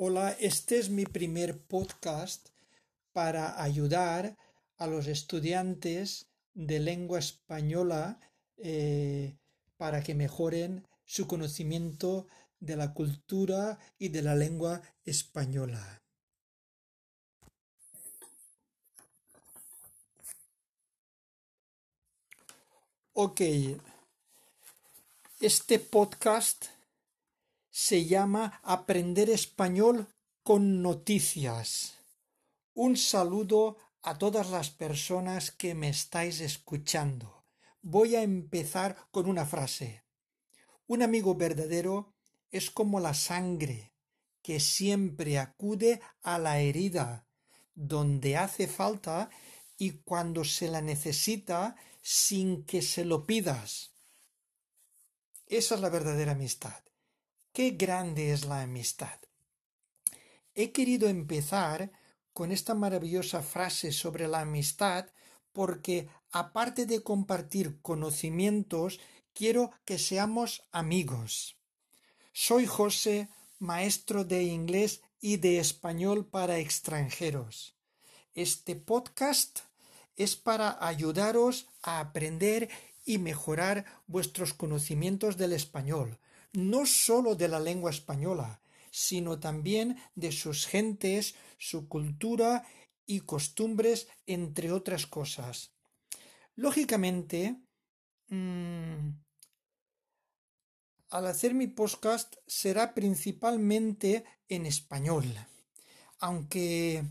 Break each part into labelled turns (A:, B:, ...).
A: Hola, este es mi primer podcast para ayudar a los estudiantes de lengua española eh, para que mejoren su conocimiento de la cultura y de la lengua española. Ok, este podcast se llama Aprender español con noticias. Un saludo a todas las personas que me estáis escuchando. Voy a empezar con una frase. Un amigo verdadero es como la sangre que siempre acude a la herida donde hace falta y cuando se la necesita sin que se lo pidas. Esa es la verdadera amistad. Qué grande es la amistad. He querido empezar con esta maravillosa frase sobre la amistad porque, aparte de compartir conocimientos, quiero que seamos amigos. Soy José, maestro de inglés y de español para extranjeros. Este podcast es para ayudaros a aprender y mejorar vuestros conocimientos del español, no sólo de la lengua española, sino también de sus gentes, su cultura y costumbres, entre otras cosas. Lógicamente, mm, al hacer mi podcast será principalmente en español, aunque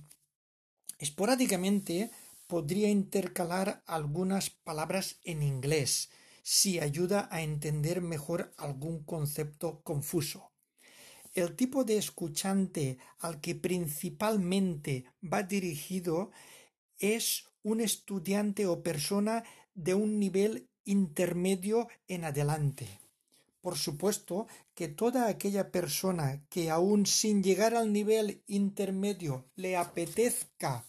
A: esporádicamente podría intercalar algunas palabras en inglés, si ayuda a entender mejor algún concepto confuso. El tipo de escuchante al que principalmente va dirigido es un estudiante o persona de un nivel intermedio en adelante. Por supuesto que toda aquella persona que aún sin llegar al nivel intermedio le apetezca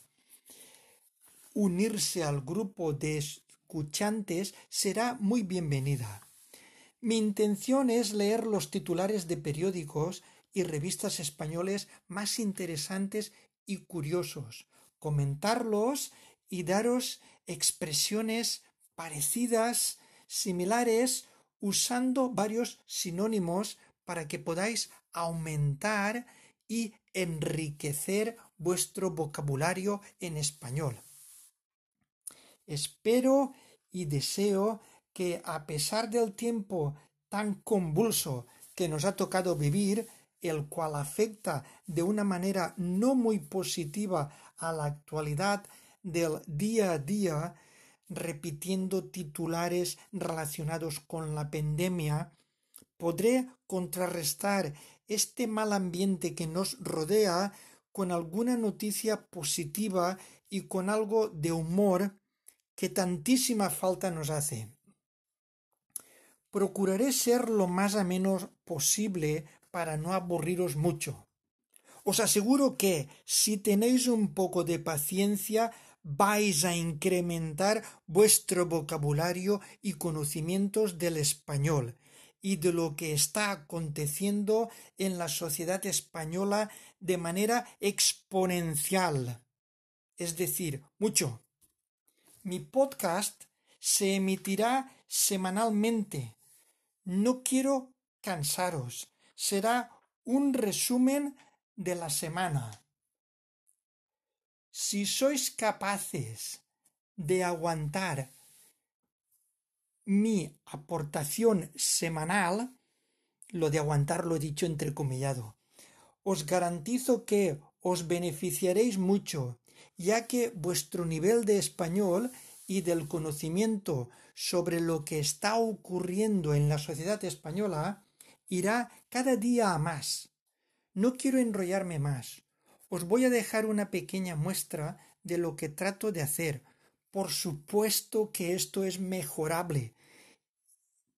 A: unirse al grupo de escuchantes será muy bienvenida. Mi intención es leer los titulares de periódicos y revistas españoles más interesantes y curiosos, comentarlos y daros expresiones parecidas, similares, usando varios sinónimos para que podáis aumentar y enriquecer vuestro vocabulario en español. Espero y deseo que a pesar del tiempo tan convulso que nos ha tocado vivir, el cual afecta de una manera no muy positiva a la actualidad del día a día, repitiendo titulares relacionados con la pandemia, podré contrarrestar este mal ambiente que nos rodea con alguna noticia positiva y con algo de humor que tantísima falta nos hace. Procuraré ser lo más ameno posible para no aburriros mucho. Os aseguro que, si tenéis un poco de paciencia, vais a incrementar vuestro vocabulario y conocimientos del español y de lo que está aconteciendo en la sociedad española de manera exponencial. Es decir, mucho. Mi podcast se emitirá semanalmente. No quiero cansaros. Será un resumen de la semana. Si sois capaces de aguantar mi aportación semanal, lo de aguantar lo he dicho entrecomillado, os garantizo que os beneficiaréis mucho ya que vuestro nivel de español y del conocimiento sobre lo que está ocurriendo en la sociedad española irá cada día a más. No quiero enrollarme más. Os voy a dejar una pequeña muestra de lo que trato de hacer. Por supuesto que esto es mejorable,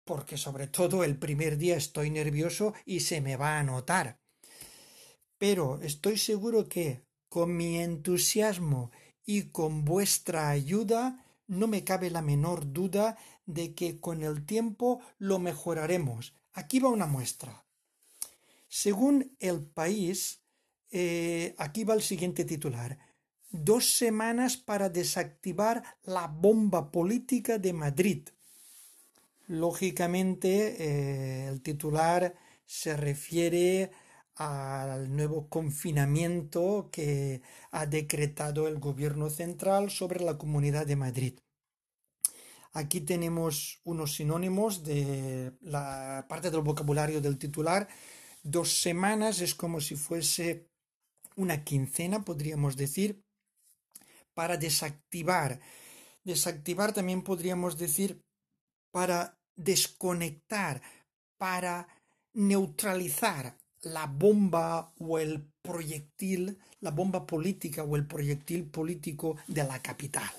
A: porque sobre todo el primer día estoy nervioso y se me va a notar. Pero estoy seguro que con mi entusiasmo y con vuestra ayuda, no me cabe la menor duda de que con el tiempo lo mejoraremos. Aquí va una muestra. Según el país, eh, aquí va el siguiente titular. Dos semanas para desactivar la bomba política de Madrid. Lógicamente, eh, el titular se refiere al nuevo confinamiento que ha decretado el gobierno central sobre la Comunidad de Madrid. Aquí tenemos unos sinónimos de la parte del vocabulario del titular. Dos semanas es como si fuese una quincena, podríamos decir, para desactivar. Desactivar también podríamos decir para desconectar, para neutralizar la bomba o el proyectil, la bomba política o el proyectil político de la capital.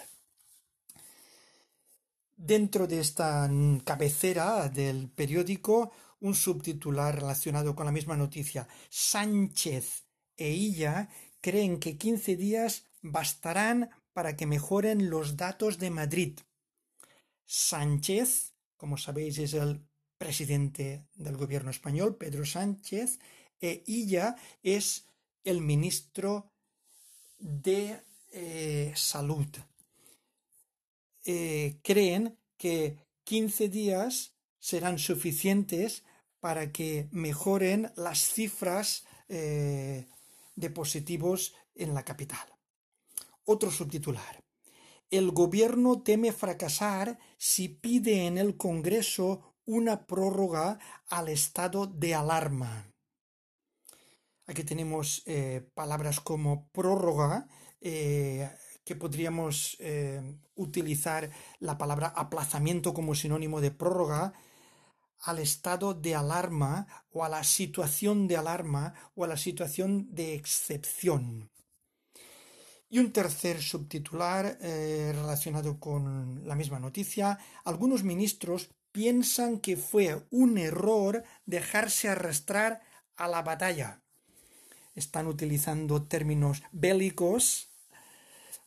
A: Dentro de esta cabecera del periódico, un subtitular relacionado con la misma noticia. Sánchez e ella creen que 15 días bastarán para que mejoren los datos de Madrid. Sánchez, como sabéis, es el presidente del gobierno español, Pedro Sánchez, e ella es el ministro de eh, salud. Eh, creen que 15 días serán suficientes para que mejoren las cifras eh, de positivos en la capital. Otro subtitular. El gobierno teme fracasar si pide en el Congreso una prórroga al estado de alarma. Aquí tenemos eh, palabras como prórroga, eh, que podríamos eh, utilizar la palabra aplazamiento como sinónimo de prórroga al estado de alarma o a la situación de alarma o a la situación de excepción. Y un tercer subtitular relacionado con la misma noticia. Algunos ministros piensan que fue un error dejarse arrastrar a la batalla. Están utilizando términos bélicos,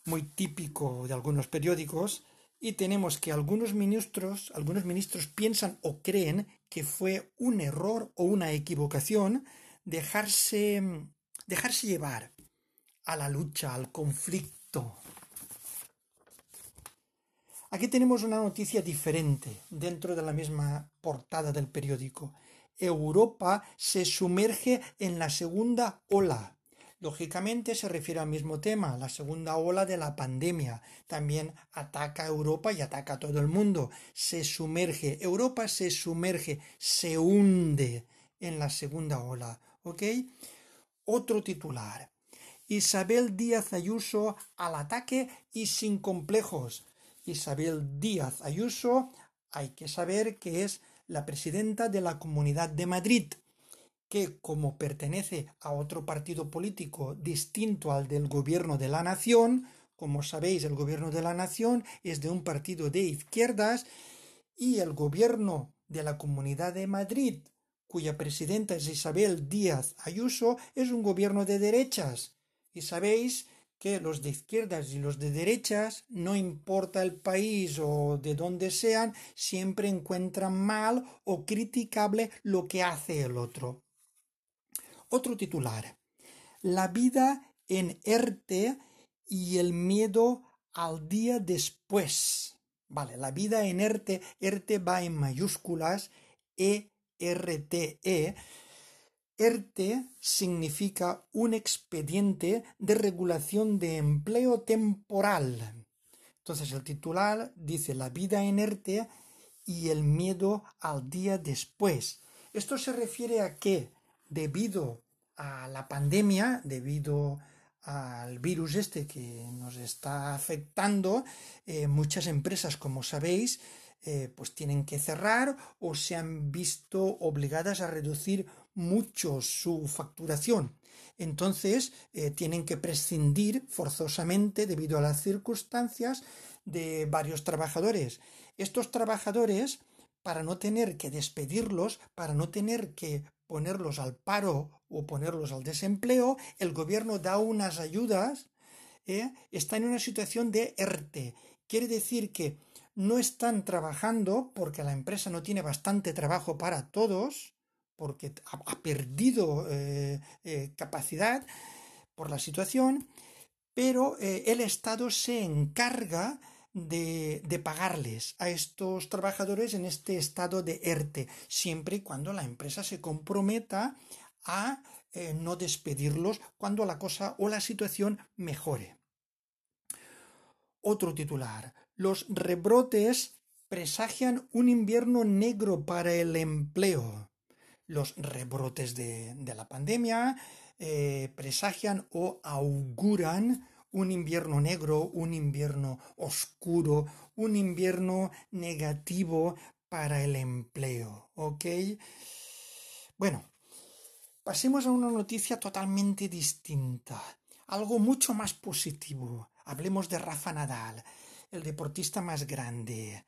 A: muy típico de algunos periódicos, y tenemos que algunos ministros, algunos ministros piensan o creen que fue un error o una equivocación dejarse, dejarse llevar a la lucha, al conflicto. Aquí tenemos una noticia diferente dentro de la misma portada del periódico. Europa se sumerge en la segunda ola. Lógicamente se refiere al mismo tema, la segunda ola de la pandemia. También ataca a Europa y ataca a todo el mundo. Se sumerge, Europa se sumerge, se hunde en la segunda ola. ¿Ok? Otro titular. Isabel Díaz Ayuso al ataque y sin complejos. Isabel Díaz Ayuso, hay que saber que es la presidenta de la Comunidad de Madrid, que como pertenece a otro partido político distinto al del gobierno de la nación, como sabéis, el gobierno de la nación es de un partido de izquierdas y el gobierno de la Comunidad de Madrid, cuya presidenta es Isabel Díaz Ayuso, es un gobierno de derechas. Y sabéis que los de izquierdas y los de derechas, no importa el país o de dónde sean, siempre encuentran mal o criticable lo que hace el otro. Otro titular. La vida en ERTE y el miedo al día después. Vale, la vida en ERTE, ERTE va en mayúsculas, E-R-T-E, e, ERTE significa un expediente de regulación de empleo temporal. Entonces el titular dice la vida en ERTE y el miedo al día después. Esto se refiere a que debido a la pandemia, debido al virus este que nos está afectando, eh, muchas empresas, como sabéis, eh, pues tienen que cerrar o se han visto obligadas a reducir mucho su facturación. Entonces eh, tienen que prescindir forzosamente, debido a las circunstancias, de varios trabajadores. Estos trabajadores, para no tener que despedirlos, para no tener que ponerlos al paro o ponerlos al desempleo, el gobierno da unas ayudas, ¿eh? está en una situación de ERTE. Quiere decir que no están trabajando porque la empresa no tiene bastante trabajo para todos, porque ha, perdido eh, eh, capacidad por la situación, pero eh, el Estado se encarga de, pagarles a estos trabajadores en este estado de ERTE, siempre y cuando la empresa se comprometa a no despedirlos cuando la cosa o la situación mejore. Otro titular. Los rebrotes presagian un invierno negro para el empleo. Los rebrotes de, la pandemia eh, presagian o auguran un invierno negro, un invierno oscuro, un invierno negativo para el empleo. ¿Ok? Bueno, pasemos a una noticia totalmente distinta, algo mucho más positivo. Hablemos de Rafa Nadal, el deportista más grande.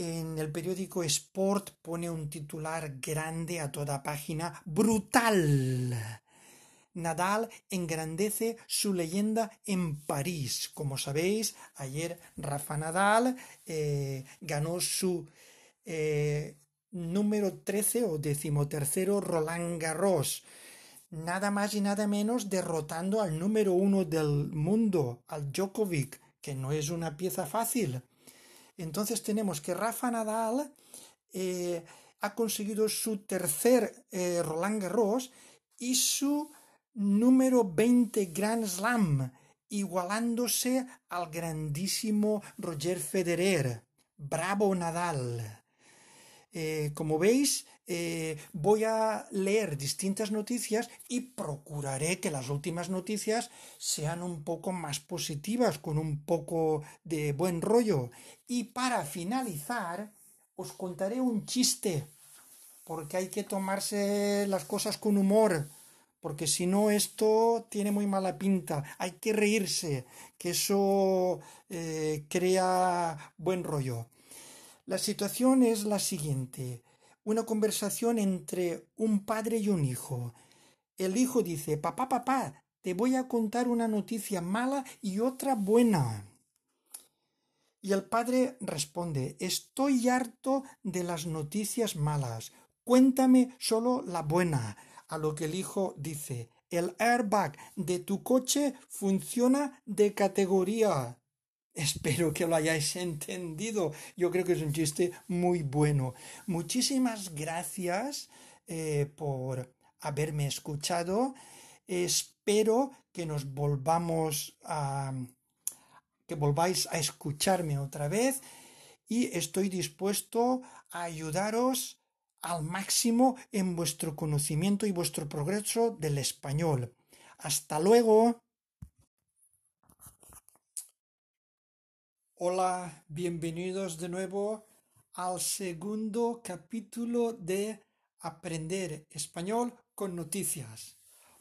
A: En el periódico Sport pone un titular grande a toda página, brutal. Nadal engrandece su leyenda en París. Como sabéis, ayer Rafa Nadal eh, ganó su eh, número 13 o decimotercero Roland Garros. Nada más y nada menos derrotando al número uno del mundo, al Djokovic, que no es una pieza fácil. Entonces tenemos que Rafa Nadal eh, ha conseguido su tercer Roland Garros y su número 20 Grand Slam, igualándose al grandísimo Roger Federer. Bravo Nadal. Eh, como veis, eh, voy a leer distintas noticias y procuraré que las últimas noticias sean un poco más positivas, con un poco de buen rollo. Y para finalizar, os contaré un chiste, porque hay que tomarse las cosas con humor porque si no esto tiene muy mala pinta. Hay que reírse, que eso eh, crea buen rollo. La situación es la siguiente. Una conversación entre un padre y un hijo. El hijo dice, papá, papá, te voy a contar una noticia mala y otra buena. Y el padre responde, estoy harto de las noticias malas. Cuéntame solo la buena a lo que el hijo dice, el airbag de tu coche funciona de categoría. Espero que lo hayáis entendido. Yo creo que es un chiste muy bueno. Muchísimas gracias eh, por haberme escuchado. Espero que nos volvamos a que volváis a escucharme otra vez y estoy dispuesto a ayudaros al máximo en vuestro conocimiento y vuestro progreso del español. Hasta luego. Hola, bienvenidos de nuevo al segundo capítulo de Aprender Español con Noticias.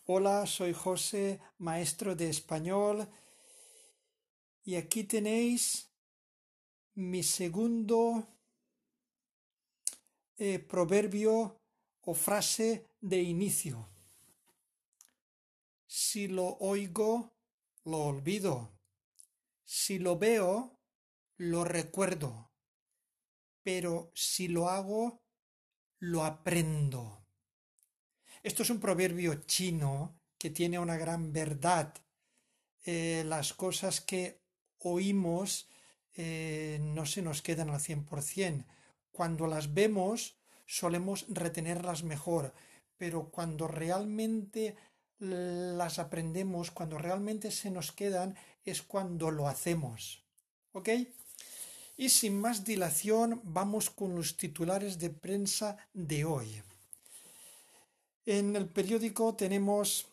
A: Hola, soy José, maestro de español, y aquí tenéis mi segundo eh, proverbio o frase de inicio. Si lo oigo, lo olvido. Si lo veo, lo recuerdo. Pero si lo hago, lo aprendo. Esto es un proverbio chino que tiene una gran verdad. Eh, las cosas que oímos eh, no se nos quedan al cien por cien cuando las vemos solemos retenerlas mejor, pero cuando realmente las aprendemos, cuando realmente se nos quedan, es cuando lo hacemos. ¿Ok? Y sin más dilación, vamos con los titulares de prensa de hoy. En el periódico tenemos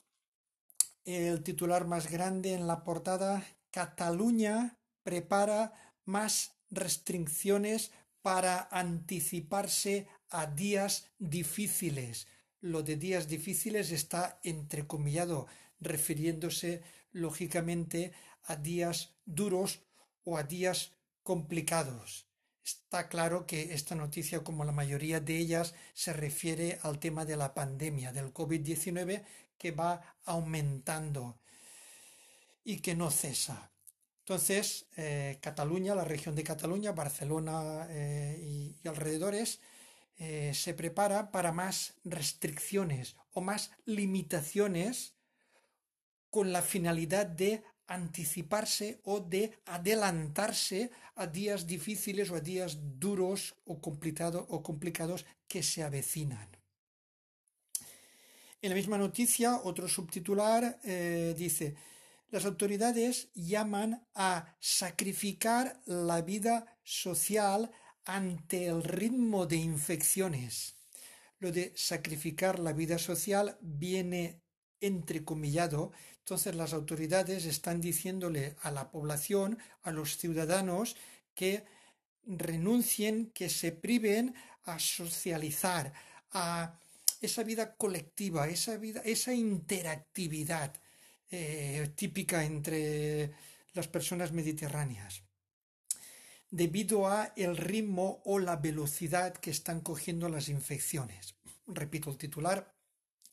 A: el titular más grande en la portada, Cataluña prepara más restricciones para anticiparse a días difíciles. Lo de días difíciles está entrecomillado, refiriéndose lógicamente a días duros o a días complicados. Está claro que esta noticia, como la mayoría de ellas, se refiere al tema de la pandemia del COVID-19 que va aumentando y que no cesa. Entonces, eh, Cataluña, la región de Cataluña, Barcelona eh, y, alrededores, eh, se prepara para más restricciones o más limitaciones con la finalidad de anticiparse o de adelantarse a días difíciles o a días duros o, o complicados que se avecinan. En la misma noticia, otro subtitular eh, dice, las autoridades llaman a sacrificar la vida social ante el ritmo de infecciones. Lo de sacrificar la vida social viene entrecomillado, entonces las autoridades están diciéndole a la población, a los ciudadanos, que renuncien, que se priven a socializar, a esa vida colectiva, esa vida, esa interactividad eh, típica entre las personas mediterráneas debido a el ritmo o la velocidad que están cogiendo las infecciones. Repito el titular.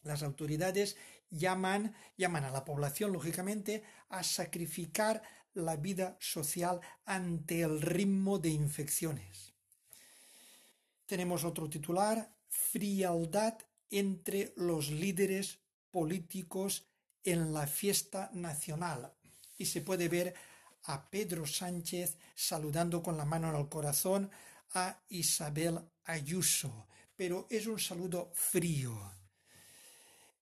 A: Las autoridades llaman, llaman a la población, lógicamente, a sacrificar la vida social ante el ritmo de infecciones. Tenemos otro titular, frialdad entre los líderes políticos en la fiesta nacional. Y se puede ver a Pedro Sánchez saludando con la mano en el corazón a Isabel Ayuso, pero es un saludo frío.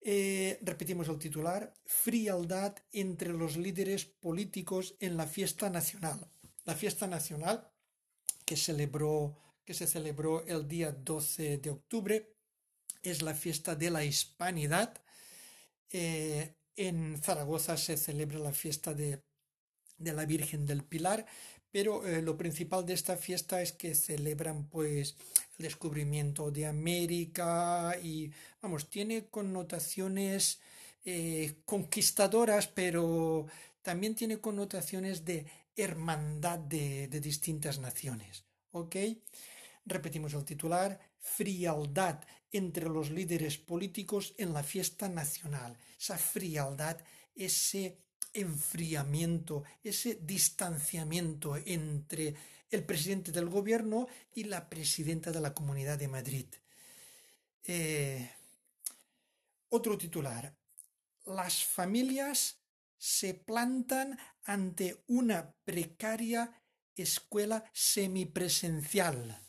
A: Eh, repetimos el titular, frialdad entre los líderes políticos en la fiesta nacional. La fiesta nacional que, celebró, que se celebró el día 12 de octubre es la fiesta de la hispanidad. Eh, en Zaragoza se celebra la fiesta de de la Virgen del Pilar, pero eh, lo principal de esta fiesta es que celebran pues el descubrimiento de América y vamos, tiene connotaciones eh, conquistadoras, pero también tiene connotaciones de hermandad de, de distintas naciones. ¿Ok? Repetimos el titular, frialdad entre los líderes políticos en la fiesta nacional. Esa frialdad, ese enfriamiento, ese distanciamiento entre el presidente del gobierno y la presidenta de la Comunidad de Madrid. Eh, otro titular. Las familias se plantan ante una precaria escuela semipresencial.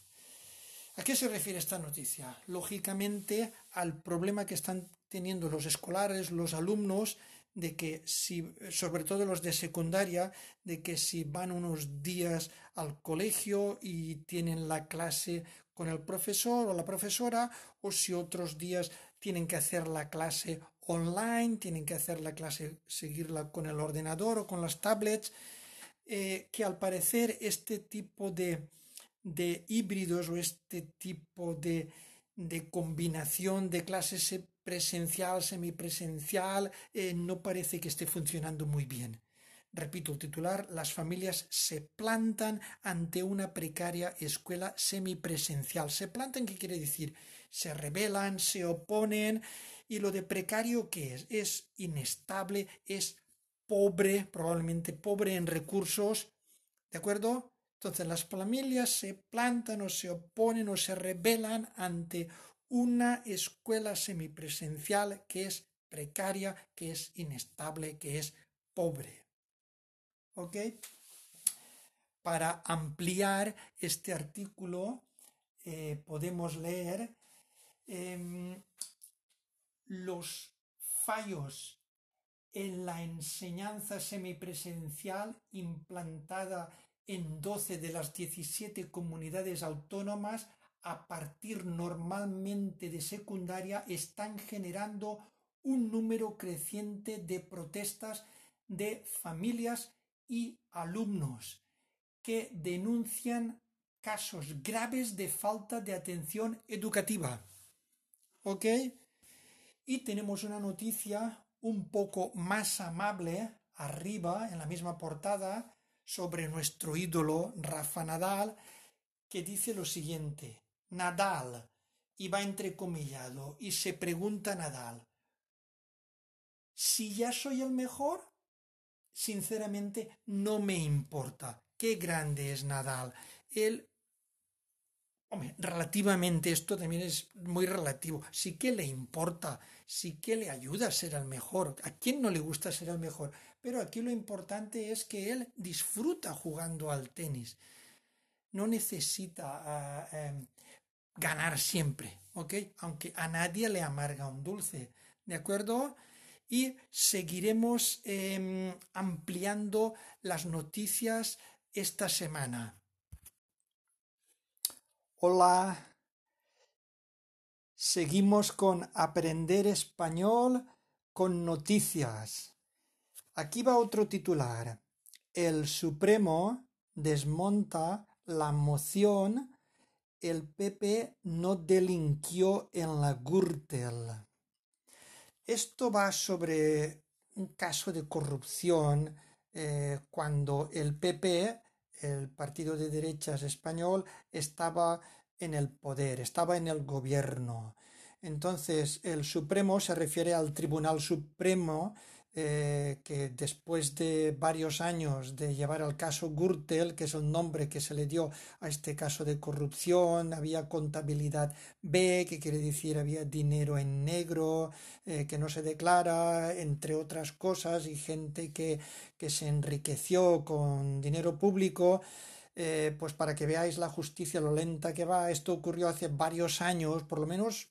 A: ¿A qué se refiere esta noticia? Lógicamente al problema que están teniendo los escolares, los alumnos, de que si, sobre todo los de secundaria, de que si van unos días al colegio y tienen la clase con el profesor o la profesora, o si otros días tienen que hacer la clase online, tienen que hacer la clase, seguirla con el ordenador o con las tablets, eh, que al parecer este tipo de, de híbridos o este tipo de, de combinación de clases presencial, semipresencial, eh, no parece que esté funcionando muy bien. Repito el titular, las familias se plantan ante una precaria escuela semipresencial. Se plantan, ¿qué quiere decir? Se rebelan, se oponen. ¿Y lo de precario qué es? Es inestable, es pobre, probablemente pobre en recursos. ¿De acuerdo? Entonces las familias se plantan o se oponen o se rebelan ante una escuela semipresencial que es precaria, que es inestable, que es pobre. ¿Ok? Para ampliar este artículo eh, podemos leer em, los fallos en la enseñanza semipresencial implantada en 12 de las 17 comunidades autónomas a partir normalmente de secundaria están generando un número creciente de protestas de familias y alumnos que denuncian casos graves de falta de atención educativa. ¿Ok? Y tenemos una noticia un poco más amable arriba, en la misma portada, sobre nuestro ídolo Rafa Nadal, que dice lo siguiente. Nadal, y va entrecomillado, y se pregunta Nadal, si ya soy el mejor, sinceramente no me importa. Qué grande es Nadal. Él Hombre, relativamente esto también es muy relativo. Sí que le importa, sí que le ayuda a ser el mejor. ¿A quién no le gusta ser el mejor? Pero aquí lo importante es que él disfruta jugando al tenis. No necesita ah, em, ganar siempre, ¿ok? Aunque a nadie le amarga un dulce, ¿de acuerdo? Y seguiremos em, ampliando las noticias esta semana. Hola. Seguimos con Aprender Español con noticias. Aquí va otro titular. El Supremo desmonta la moción El PP no delinquió en la Gürtel. Esto va sobre un caso de corrupción eh, cuando el PP el partido de derechas español estaba en el poder, estaba en el gobierno. Entonces, el Supremo se refiere al Tribunal Supremo eh, que después de varios años de llevar al caso Gürtel, que es el nombre que se le dio a este caso de corrupción, había contabilidad B, que quiere decir había dinero en negro, eh, que no se declara, entre otras cosas, y gente que, que se enriqueció con dinero público. Eh, pues para que veáis la justicia, lo lenta que va, esto ocurrió hace varios años, por lo menos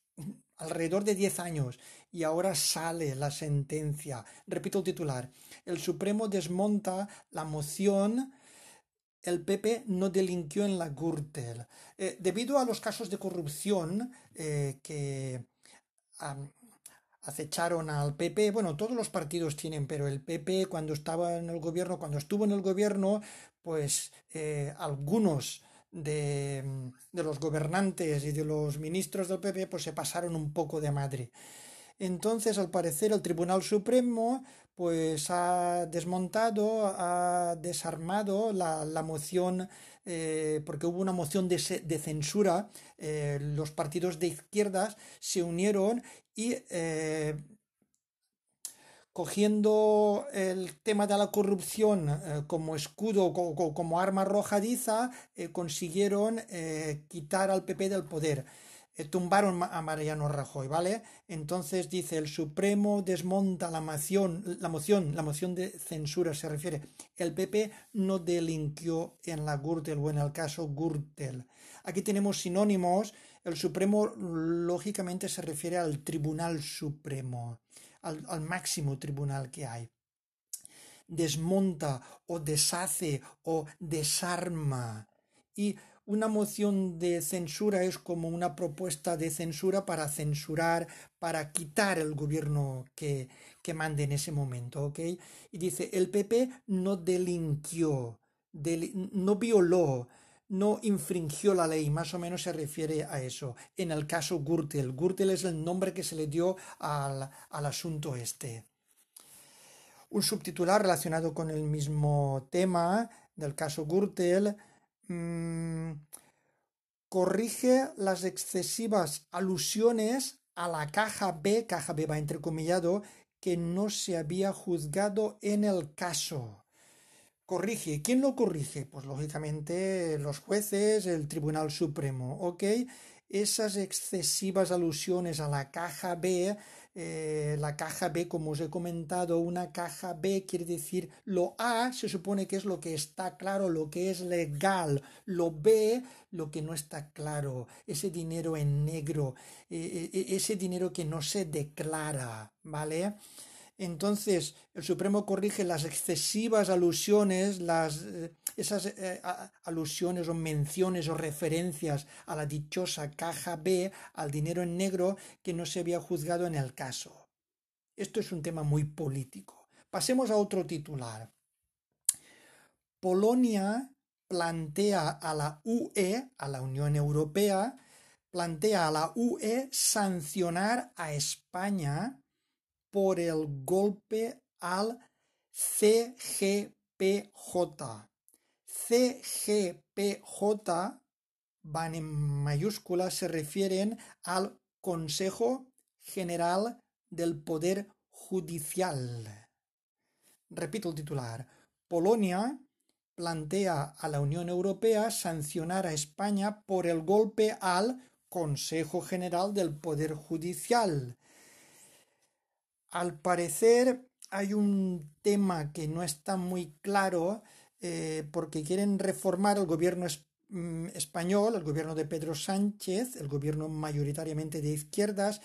A: alrededor de 10 años y ahora sale la sentencia. Repito el titular. El Supremo desmonta la moción el PP no delinquió en la Gürtel. Eh, debido a los casos de corrupción eh, que acecharon al PP, bueno, todos los partidos tienen, pero el PP cuando estaba en el gobierno, cuando estuvo en el gobierno, pues eh, algunos de, de, los gobernantes y de los ministros del PP pues se pasaron un poco de madre. Entonces, al parecer, el Tribunal Supremo pues ha desmontado, ha desarmado la, la moción, eh, porque hubo una moción de, de censura, eh, los partidos de izquierdas se unieron y cogiendo el tema de la corrupción eh, como escudo, como, como arma arrojadiza, eh, consiguieron eh, quitar al PP del poder. tumbaron a Mariano Rajoy, ¿vale? Entonces dice, el Supremo desmonta la moción, la moción, la moción de censura se refiere. El PP no delinquió en la Gürtel o en el caso Gürtel. Aquí tenemos sinónimos. El Supremo lógicamente se refiere al Tribunal Supremo al, máximo tribunal que hay desmonta o deshace o desarma. Y una moción de censura es como una propuesta de censura para censurar, para quitar el gobierno que, que mande en ese momento, ¿ok? Y dice, el PP no delinquió, no violó, no infringió la ley, más o menos se refiere a eso. En el caso Gürtel, Gürtel es el nombre que se le dio al, asunto este. Un subtitular relacionado con el mismo tema del caso Gürtel mm, corrige las excesivas alusiones a la caja B, caja B va entrecomillado, que no se había juzgado en el caso corrige. ¿Quién lo corrige? Pues lógicamente los jueces, el Tribunal Supremo, ¿ok? Esas excesivas alusiones a la caja B, eh, la caja B, como os he comentado, una caja B quiere decir lo A se supone que es lo que está claro, lo que es legal, lo B, lo que no está claro, ese dinero en negro, eh, eh, ese dinero que no se declara, ¿vale? Entonces, el Supremo corrige las excesivas alusiones, las, eh, esas eh, alusiones o menciones o referencias a la dichosa caja B, al dinero en negro, que no se había juzgado en el caso. Esto es un tema muy político. Pasemos a otro titular. Polonia plantea a la UE, a la Unión Europea, plantea a la UE sancionar a España por el golpe al CGPJ. CGPJ van en mayúsculas, se refieren al Consejo General del Poder Judicial. Repito el titular. Polonia plantea a la Unión Europea sancionar a España por el golpe al Consejo General del Poder Judicial. Al parecer hay un tema que no está muy claro eh, porque quieren reformar el gobierno mm, español, el gobierno de Pedro Sánchez, el gobierno mayoritariamente de izquierdas,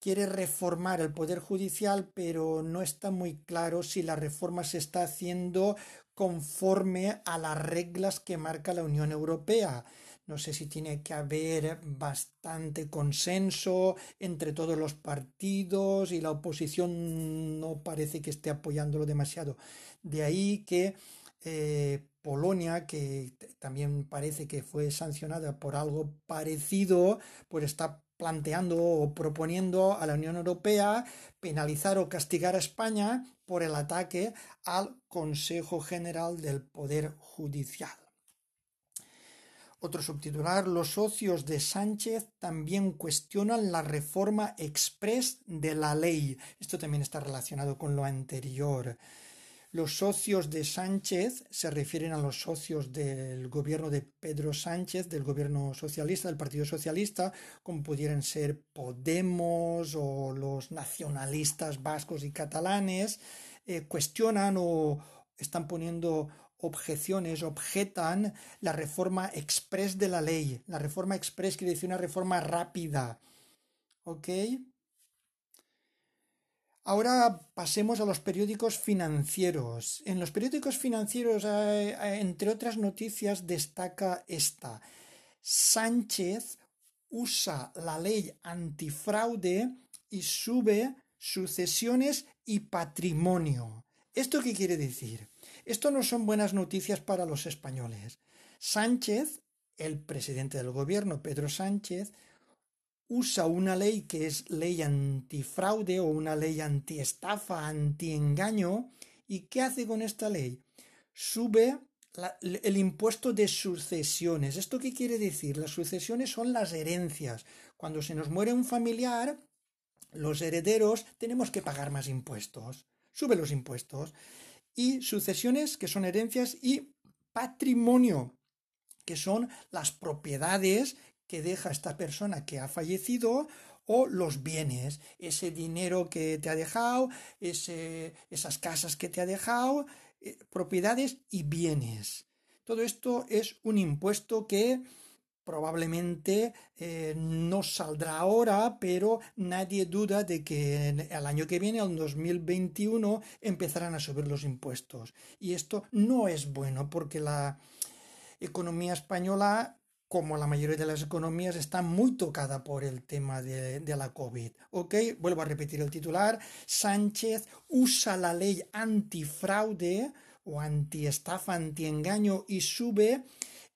A: quiere reformar el Poder Judicial, pero no está muy claro si la reforma se está haciendo conforme a las reglas que marca la Unión Europea. No sé si tiene que haber bastante consenso entre todos los partidos y la oposición no parece que esté apoyándolo demasiado. De ahí que eh, Polonia, que también parece que fue sancionada por algo parecido, pues está planteando o proponiendo a la Unión Europea penalizar o castigar a España por el ataque al Consejo General del Poder Judicial. Otro subtitular, los socios de Sánchez también cuestionan la reforma express de la ley. Esto también está relacionado con lo anterior. Los socios de Sánchez se refieren a los socios del gobierno de Pedro Sánchez, del gobierno socialista, del Partido Socialista, como pudieran ser Podemos o los nacionalistas vascos y catalanes, eh, cuestionan o están poniendo objeciones, objetan la reforma express de la ley. La reforma express quiere decir una reforma rápida. ¿Ok? Ahora pasemos a los periódicos financieros. En los periódicos financieros, eh, eh, entre otras noticias, destaca esta. Sánchez usa la ley antifraude y sube sucesiones y patrimonio. ¿Esto qué quiere decir? Esto no son buenas noticias para los españoles. Sánchez, el presidente del gobierno, Pedro Sánchez, usa una ley que es ley antifraude o una ley antiestafa, antiengaño. ¿Y qué hace con esta ley? Sube el impuesto de sucesiones. ¿Esto qué quiere decir? Las sucesiones son las herencias. Cuando se nos muere un familiar, los herederos tenemos que pagar más impuestos. Sube los impuestos. Y sucesiones, que son herencias, y patrimonio, que son las propiedades que deja esta persona que ha fallecido o los bienes, ese dinero que te ha dejado, esas casas que te ha dejado, eh, propiedades y bienes. Todo esto es un impuesto que probablemente eh, no saldrá ahora, pero nadie duda de que el año que viene, el 2021, empezarán a subir los impuestos. Y esto no es bueno porque la economía española como la mayoría de las economías, está muy tocada por el tema de, la COVID. ¿Ok? Vuelvo a repetir el titular. Sánchez usa la ley antifraude o antiestafa, antiengaño y sube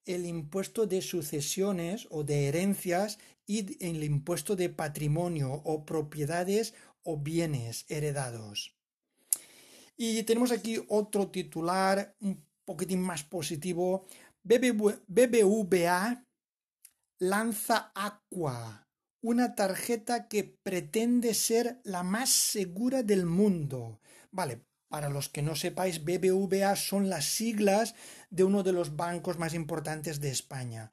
A: el impuesto de sucesiones o de herencias y el impuesto de patrimonio o propiedades o bienes heredados. Y tenemos aquí otro titular un poquitín más positivo BBVA lanza Aqua, una tarjeta que pretende ser la más segura del mundo. Vale, para los que no sepáis, BBVA son las siglas de uno de los bancos más importantes de España.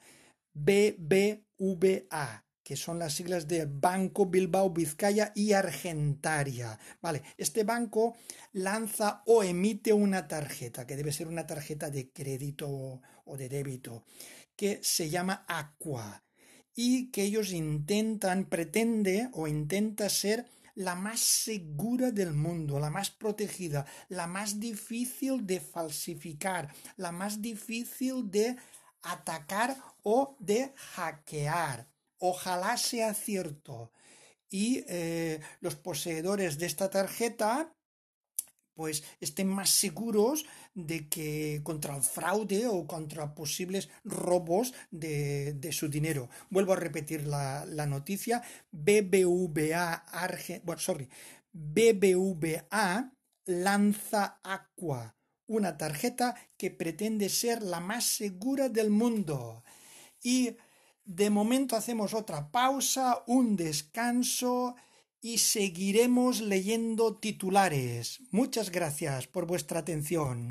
A: BBVA, que son las siglas de Banco Bilbao Vizcaya y Argentaria. Vale, este banco lanza o emite una tarjeta, que debe ser una tarjeta de crédito o de débito, que se llama Aqua y que ellos intentan, pretende o intenta ser la más segura del mundo, la más protegida, la más difícil de falsificar, la más difícil de atacar o de hackear. Ojalá sea cierto. Y eh, los poseedores de esta tarjeta pues estén más seguros de que contra el fraude o contra posibles robos de, su dinero. Vuelvo a repetir la, noticia. BBVA bueno, sorry, BBVA lanza Aqua, una tarjeta que pretende ser la más segura del mundo. Y de momento hacemos otra pausa, un descanso y seguiremos leyendo titulares. Muchas gracias por vuestra atención.